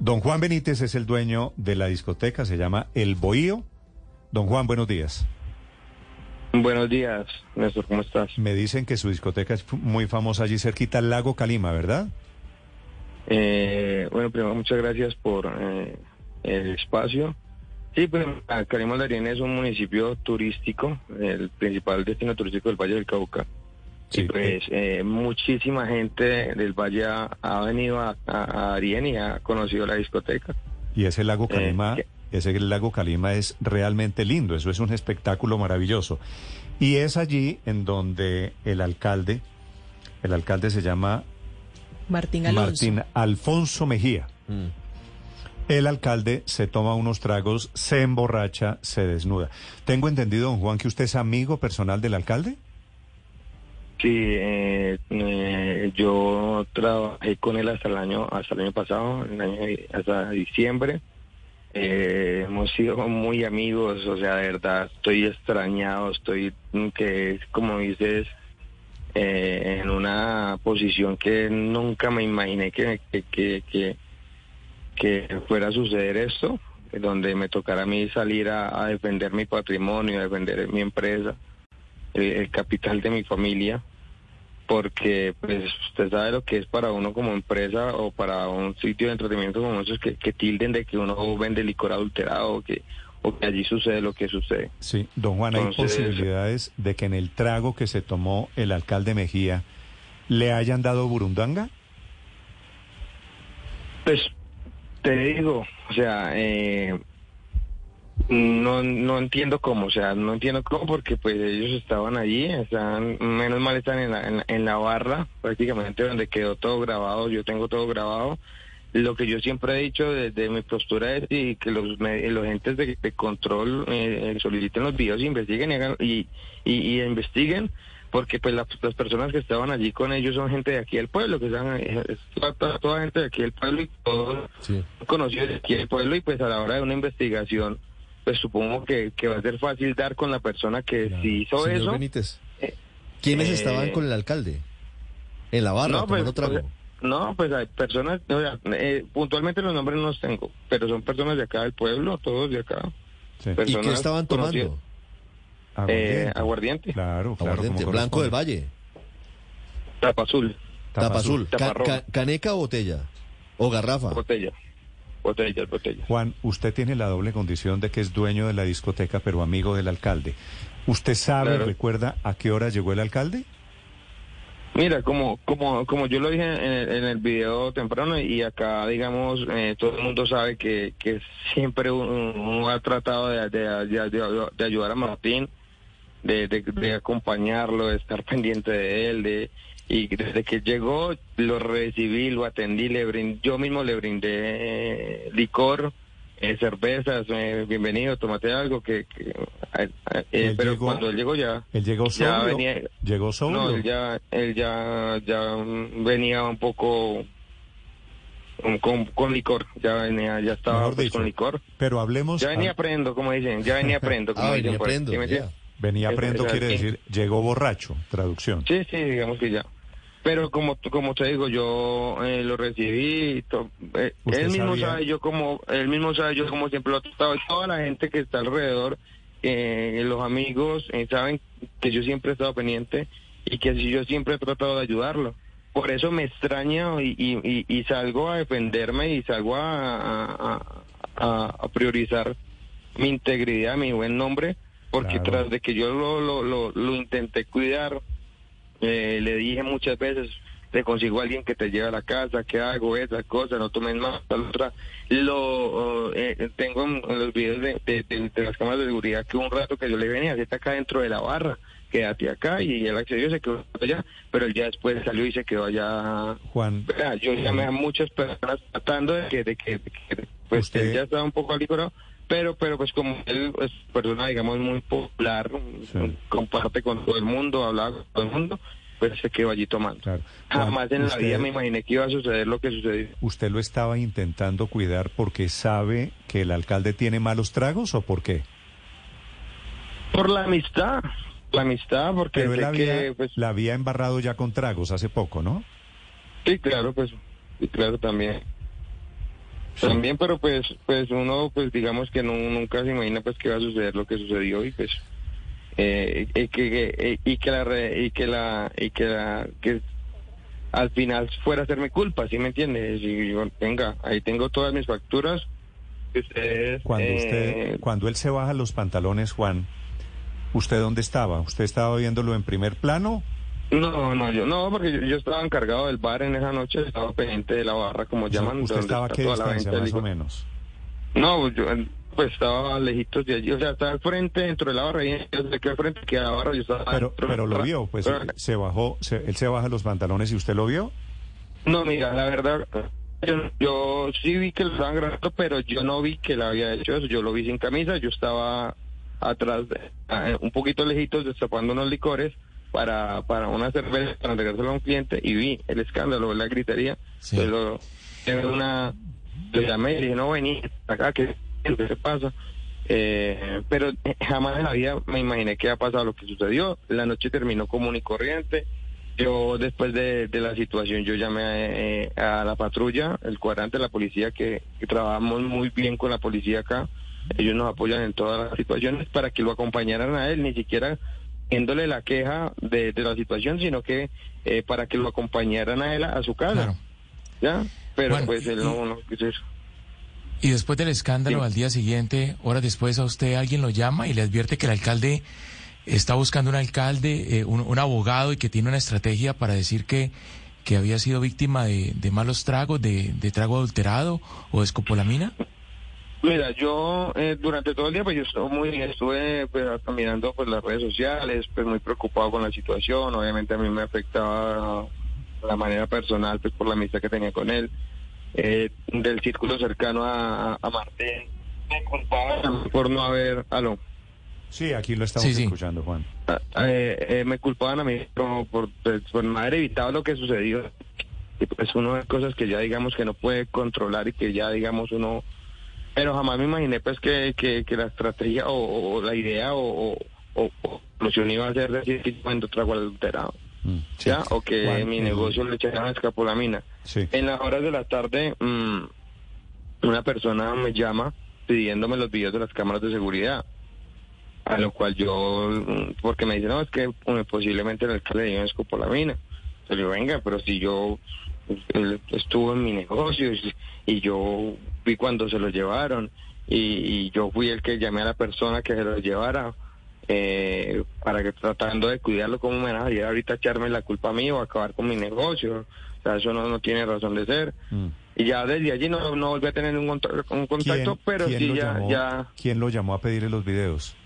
Don Juan Benítez es el dueño de la discoteca, se llama El Bohío. Don Juan, buenos días. Buenos días, Néstor, ¿cómo estás? Me dicen que su discoteca es muy famosa allí cerquita al lago Calima, ¿verdad? Eh, bueno, primero muchas gracias por eh, el espacio. Sí, pues Calima Darien es un municipio turístico, el principal destino turístico del Valle del Cauca. Sí. Y pues eh, muchísima gente del Valle ha, ha venido a, a, Darien y ha conocido la discoteca. Y ese lago Eh, Calima, ese lago Calima es realmente lindo, eso es un espectáculo maravilloso. Y es allí en donde el alcalde, el alcalde se llama Martín Alonso. Martín Alfonso Mejía. El alcalde se toma unos tragos, se emborracha, se desnuda. Tengo entendido, don Juan, que usted es amigo personal del alcalde. Sí, eh, eh, yo trabajé con él hasta el año hasta el año pasado, el año- hasta diciembre. Eh, hemos sido muy amigos, o sea, de verdad, estoy extrañado, estoy, que como dices, eh, en una posición que nunca me imaginé que, que, que, que, que fuera a suceder esto, donde me tocara a mí salir a, defender mi patrimonio, a defender mi empresa, el capital de mi familia porque pues usted sabe lo que es para uno como empresa o para un sitio de entretenimiento como esos que, que tilden de que uno vende licor adulterado o que, o que allí sucede lo que sucede. Sí, don Juan, hay posibilidades de que en el trago que se tomó el alcalde Mejía le hayan dado burundanga. Pues te digo, o sea, eh, no, no entiendo cómo, o sea, no entiendo cómo porque pues ellos estaban allí, están, menos mal están en la, en, la, en la barra, prácticamente donde quedó todo grabado, yo tengo todo grabado. Lo que yo siempre he dicho desde mi postura es y que los, los entes de, de control eh, soliciten los videos, investiguen y, hagan- y, y, y investiguen, porque pues la- las personas que estaban allí con ellos son gente de aquí del pueblo, que están, eh, es toda, toda- toda gente de aquí del pueblo y todos conocidos de aquí del pueblo y pues a la hora de una investigación, pues supongo que, que va a ser fácil dar con la persona que si hizo Señor eso. Benítez, eh, ¿quiénes eh, estaban con el alcalde? En la barra, no, pues, trago. no, pues hay personas, o sea, eh, puntualmente los nombres no los tengo, pero son personas de acá del pueblo, todos de acá. Sí. ¿Y qué estaban tomando? Eh, aguardiente, Claro, claro. Aguardiente, blanco del. Valle, tapa azul, tapa azul, Tapa Ca- roja. ca- caneca o botella, o garrafa. botella, botella, botella. Juan, usted tiene la doble condición de que es dueño de la discoteca, pero amigo del alcalde. ¿Usted sabe, Claro. recuerda a qué hora llegó el alcalde? Mira, como como como yo lo dije en el, en el video temprano y acá, digamos, eh, todo el mundo sabe que, que siempre uno, uno ha tratado de, de- de- de- de ayudar a Martín, de, de- de acompañarlo, de estar pendiente de él, de y desde que llegó lo recibí, lo atendí, le brindé, yo mismo le brindé licor, eh, cervezas, eh, bienvenido, tómate algo, que, que eh, Él pero llegó- cuando él llegó ya Él llegó Ya sobrio. venía- Llegó sobrio. no, él ya, él ya, ya venía un poco con, con, licor, ya venía, ya estaba pues, con licor. Pero hablemos. Ya venía a- prendo, como dicen, ya venía prendo, como Ah, dicen venía por venía Esa- prendo, esa- quiere decir, llegó borracho, traducción. Sí, sí, digamos que ya. Pero como, como te digo, yo eh, lo recibí, to- eh, ¿Usted él mismo sabía? sabe yo como, él mismo sabe yo como siempre lo he tratado, y toda la gente que está alrededor, eh, los amigos, eh, saben que yo siempre he estado pendiente y que yo siempre he tratado de ayudarlo. Por eso me extraña y, y, y- y salgo a defenderme y salgo a, a- a- a priorizar mi integridad, mi buen nombre, porque Claro. tras de que yo lo, lo, lo, lo intenté cuidar, eh, le dije muchas veces, te consigo a alguien que te lleve a la casa, que hago esa cosa, no tomes más, tal otra. Lo eh, tengo en los videos de, de- de- de las cámaras de seguridad que un rato que yo le venía, está acá dentro de la barra, quédate acá, y él accedió, se quedó allá, pero él ya después salió y se quedó allá. Juan, Yo llamé a muchas personas tratando de que, de que, de que, pues Usted- él ya estaba un poco alicorado, pero pero pues como él es persona digamos muy popular, Sí. comparte con todo el mundo, habla con todo el mundo, pues se quedó allí tomando. claro. Jamás en la vida me imaginé que iba a suceder lo que sucedió. ¿Usted lo estaba intentando cuidar porque sabe que el alcalde tiene malos tragos o por qué? Por la amistad, la amistad, porque Pero él sé la había, que, pues, la había embarrado ya con tragos hace poco, ¿no? sí, claro, pues, sí, claro también. También, pero pues, pues uno, pues digamos que no, nunca se imagina pues que va a suceder lo que sucedió y pues eh, y que eh, y que la y que la y que la que al final fuera a ser mi culpa, ¿sí me entiendes? Y yo, venga, ahí tengo todas mis facturas. Ustedes, Cuando eh, usted, cuando él se baja los pantalones, Juan, ¿usted dónde estaba? ¿Usted estaba viéndolo en primer plano? No, no, yo no, porque yo, yo estaba encargado del bar en esa noche, estaba pendiente de la barra, como llaman. ¿Usted estaba a qué distancia, más o menos? No, yo eh, pues estaba lejitos de allí, o sea, estaba al frente dentro de la barra y yo sé que al frente queda la barra, yo estaba Pero, dentro pero lo vio, pues Pero- se bajó, se- él se baja los pantalones y usted lo vio. No, mira, la verdad, yo, yo sí vi que lo estaban grabando, pero yo no vi que le había hecho eso. Yo lo vi sin camisa, yo estaba atrás, de- un poquito lejitos, destapando unos licores para, para una cerveza, para entregárselo a un cliente, y vi el escándalo, la gritería. Sí. Pues lo, era una, le llamé y dije, no, vení acá, ¿qué, qué te pasa? Eh, pero jamás en la vida me imaginé que había pasado lo que sucedió. La noche terminó común y corriente. Yo después de, de la situación yo llamé eh, a la patrulla, el cuadrante, la policía, que, que trabajamos muy bien con la policía acá. Ellos nos apoyan en todas las situaciones para que lo acompañaran a él, ni siquiera viéndole la queja de, de la situación, sino que eh, para que lo acompañaran a él a, a su casa. Claro. ¿Ya? Pero Bueno, pues él y- no, no quiso eso. Y después del escándalo, Sí. al día siguiente, horas después, a usted alguien lo llama y le advierte que el alcalde está buscando un alcalde, eh, un, un abogado y que tiene una estrategia para decir que, que había sido víctima de, de malos tragos, de, de trago adulterado o de escopolamina. Mira, yo eh, durante todo el día pues yo estuve muy estuve pues, mirando pues las redes sociales, pues muy preocupado con la situación, obviamente a mí me afectaba la manera personal pues por la amistad que tenía con él, eh, del círculo cercano a, a- Martín, me culpaba por no haber, aló, Sí, aquí lo estamos Sí, sí. escuchando, Juan. Ah, eh, eh, me culpaban a mí como por, pues, por no haber evitado lo que sucedió. Y pues uno de cosas que ya digamos que no puede controlar y que ya digamos uno... Pero jamás me imaginé pues que, que, que la estrategia o, o la idea o, o, solución iba a ser decir que yo vendo trago adulterado. Mm, sí. ¿Ya? O que mi eh, negocio le echaran escapolamina. Sí. En las horas de la tarde, mm, una persona me llama pidiéndome los videos de las cámaras de seguridad. A lo cual yo, mm, porque me dice, no, es que eh, posiblemente el alcalde le dio escopolamina. Yo le digo, venga, pero si yo él estuvo en mi negocio y, y yo vi cuando se lo llevaron y, y yo fui el que llamé a la persona que se lo llevara eh, para que tratando de cuidarlo como me van a ahorita echarme la culpa a mí o acabar con mi negocio. O sea, eso no, no tiene razón de ser. Mm. Y ya desde allí no, no volví a tener un, un contacto, pero quién sí ya, llamó, ya ¿Quién lo llamó a pedirle los videos?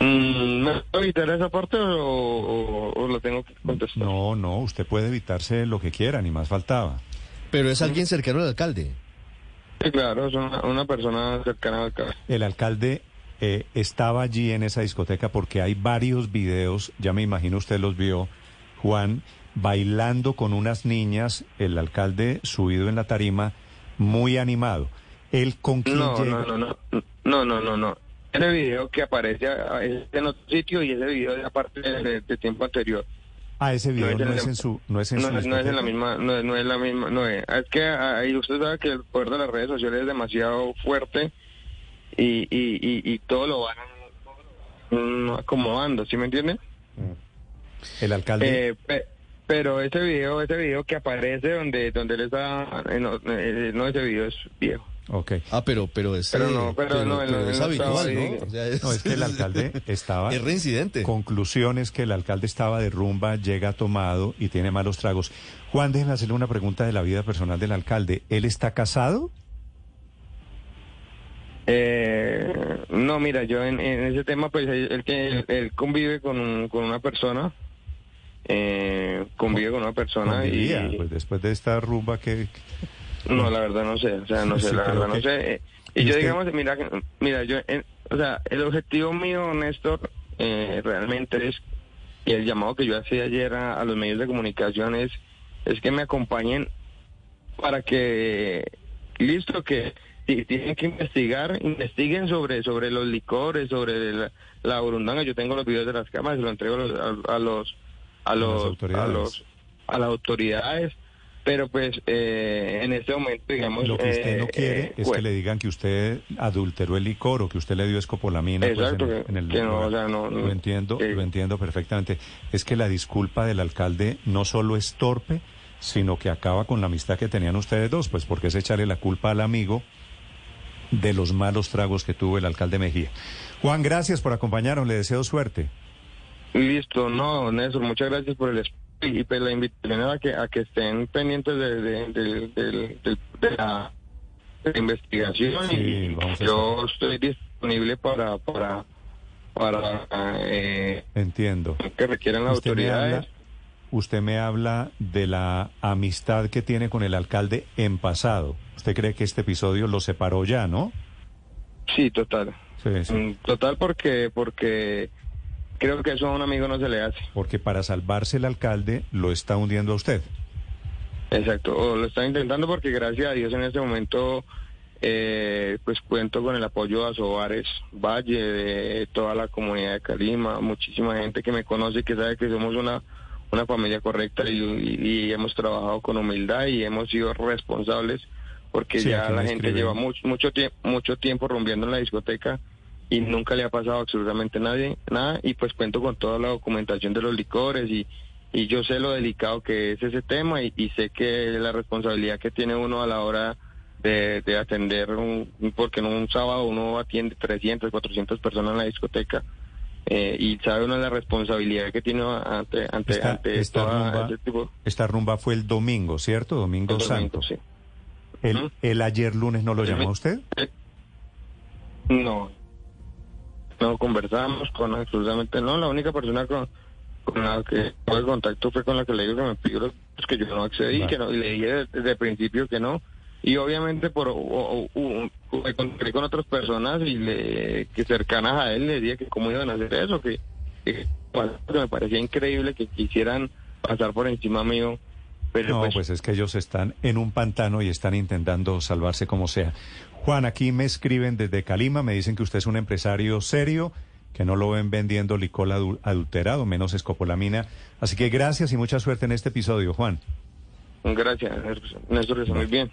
Mm, ¿Me puedo evitar esa parte o, o- o lo tengo que contestar? No, no, usted puede evitarse lo que quiera, ni más faltaba. Pero es alguien cercano al alcalde. Sí, claro, es una, una persona cercana al caso. El alcalde eh, estaba allí en esa discoteca porque hay varios videos, ya me imagino usted los vio, Juan, bailando con unas niñas, el alcalde subido en la tarima, muy animado. ¿Él con quién No, llega? no, no, no, no, no, no, no. Ese video que aparece en otro sitio y ese video es aparte de, de- tiempo anterior. Ah, ese video No no, es en- su, no es en No, su no es en la misma, no, es- no es la misma, no es. Es que ahí usted sabe que el poder de las redes sociales es demasiado fuerte y, y, y, y todo lo van mm, acomodando, ¿sí me entiende? El alcalde, Eh, pe- pero ese video, ese video que aparece donde donde él está, eh, no, ese video es viejo. Ok. Ah, pero, pero es, Pero eh, no, pero no, es habitual. ¿no? O sea, es, No, es que el alcalde estaba... es reincidente. Conclusiones que el alcalde estaba de rumba, llega tomado y tiene malos tragos. Juan, déjeme hacerle una pregunta de la vida personal del alcalde. ¿Él está casado? Eh, no, mira, yo en, en ese tema, pues él, él que él convive con, con una persona, eh, convive con una persona Convivía, y Pues después de esta rumba que... no, la verdad no sé, o sea, no sé, Sí, la verdad no sé. Eh, ¿Y Y yo digamos, mira, que- mira, yo, en- o sea, el objetivo mío, Néstor, eh, realmente es y el llamado que yo hacía ayer a, a los medios de comunicación es, es que me acompañen para que, listo, que si tienen que investigar, investiguen sobre sobre los licores, sobre la, la burundanga. Yo tengo los videos de las cámaras, se lo entrego a los a, a los a los a los a las autoridades pero pues eh, en este momento, digamos... Lo que usted no eh, quiere eh, es bueno, que le digan que usted adulteró el licor o que usted le dio escopolamina. pues, en el- que- en el que no, lugar. o sea, no- lo no- entiendo, lo entiendo perfectamente. Es que la disculpa del alcalde no solo es torpe, sino que acaba con la amistad que tenían ustedes dos, pues porque es echarle la culpa al amigo de los malos tragos que tuvo el alcalde Mejía. Juan, gracias por acompañarnos, le deseo suerte. Listo, no, Néstor, muchas gracias por el espacio y pues la invitación a que, a que estén pendientes de, de, la, investigación Sí, y yo estoy disponible para para para eh, Entiendo. que requieran las Usted me autoridades. habla, usted me habla de la amistad que tiene con el alcalde en pasado. ¿Usted cree que este episodio lo separó ya, no? Sí, total. Sí, sí. Mm, Total porque porque creo que eso a un amigo no se le hace. Porque para salvarse el alcalde lo está hundiendo a usted. Exacto, o lo está intentando porque gracias a Dios en este momento eh, pues cuento con el apoyo de Asobares Valle, de toda la comunidad de Calima, muchísima gente que me conoce y que sabe que somos una, una familia correcta y, y- y hemos trabajado con humildad y hemos sido responsables porque Sí, ya la gente lleva mucho, mucho, tiempo mucho tiempo rumbeando en la discoteca y nunca le ha pasado absolutamente nadie, nada y pues cuento con toda la documentación de los licores y y yo sé lo delicado que es ese tema y, y sé que la responsabilidad que tiene uno a la hora de, de atender, un, porque en un sábado uno atiende 300, 400 personas en la discoteca eh, y sabe uno la responsabilidad que tiene ante, ante, Esta, ante esta toda rumba, ese tipo esta rumba fue el domingo, ¿cierto? Domingo de Santo. sí. El, el ayer lunes no lo llamó usted? No, no conversamos con absolutamente no. La única persona con, con la que tuve contacto fue con la que le digo que me pidió los que yo no accedí, que no, y le dije desde, desde el principio que no. Y obviamente por o- o- o- me encontré con otras personas y le que cercanas a él le dije que cómo iban a hacer eso, que, que me parecía increíble que quisieran pasar por encima mío. Pero No, pues, pues es que ellos están en un pantano y están intentando salvarse como sea. Juan, aquí me escriben desde Calima, me dicen que usted es un empresario serio, que no lo ven vendiendo licor adu- adulterado, menos escopolamina. Así que gracias y mucha suerte en este episodio, Juan. gracias, Néstor, que está muy bien.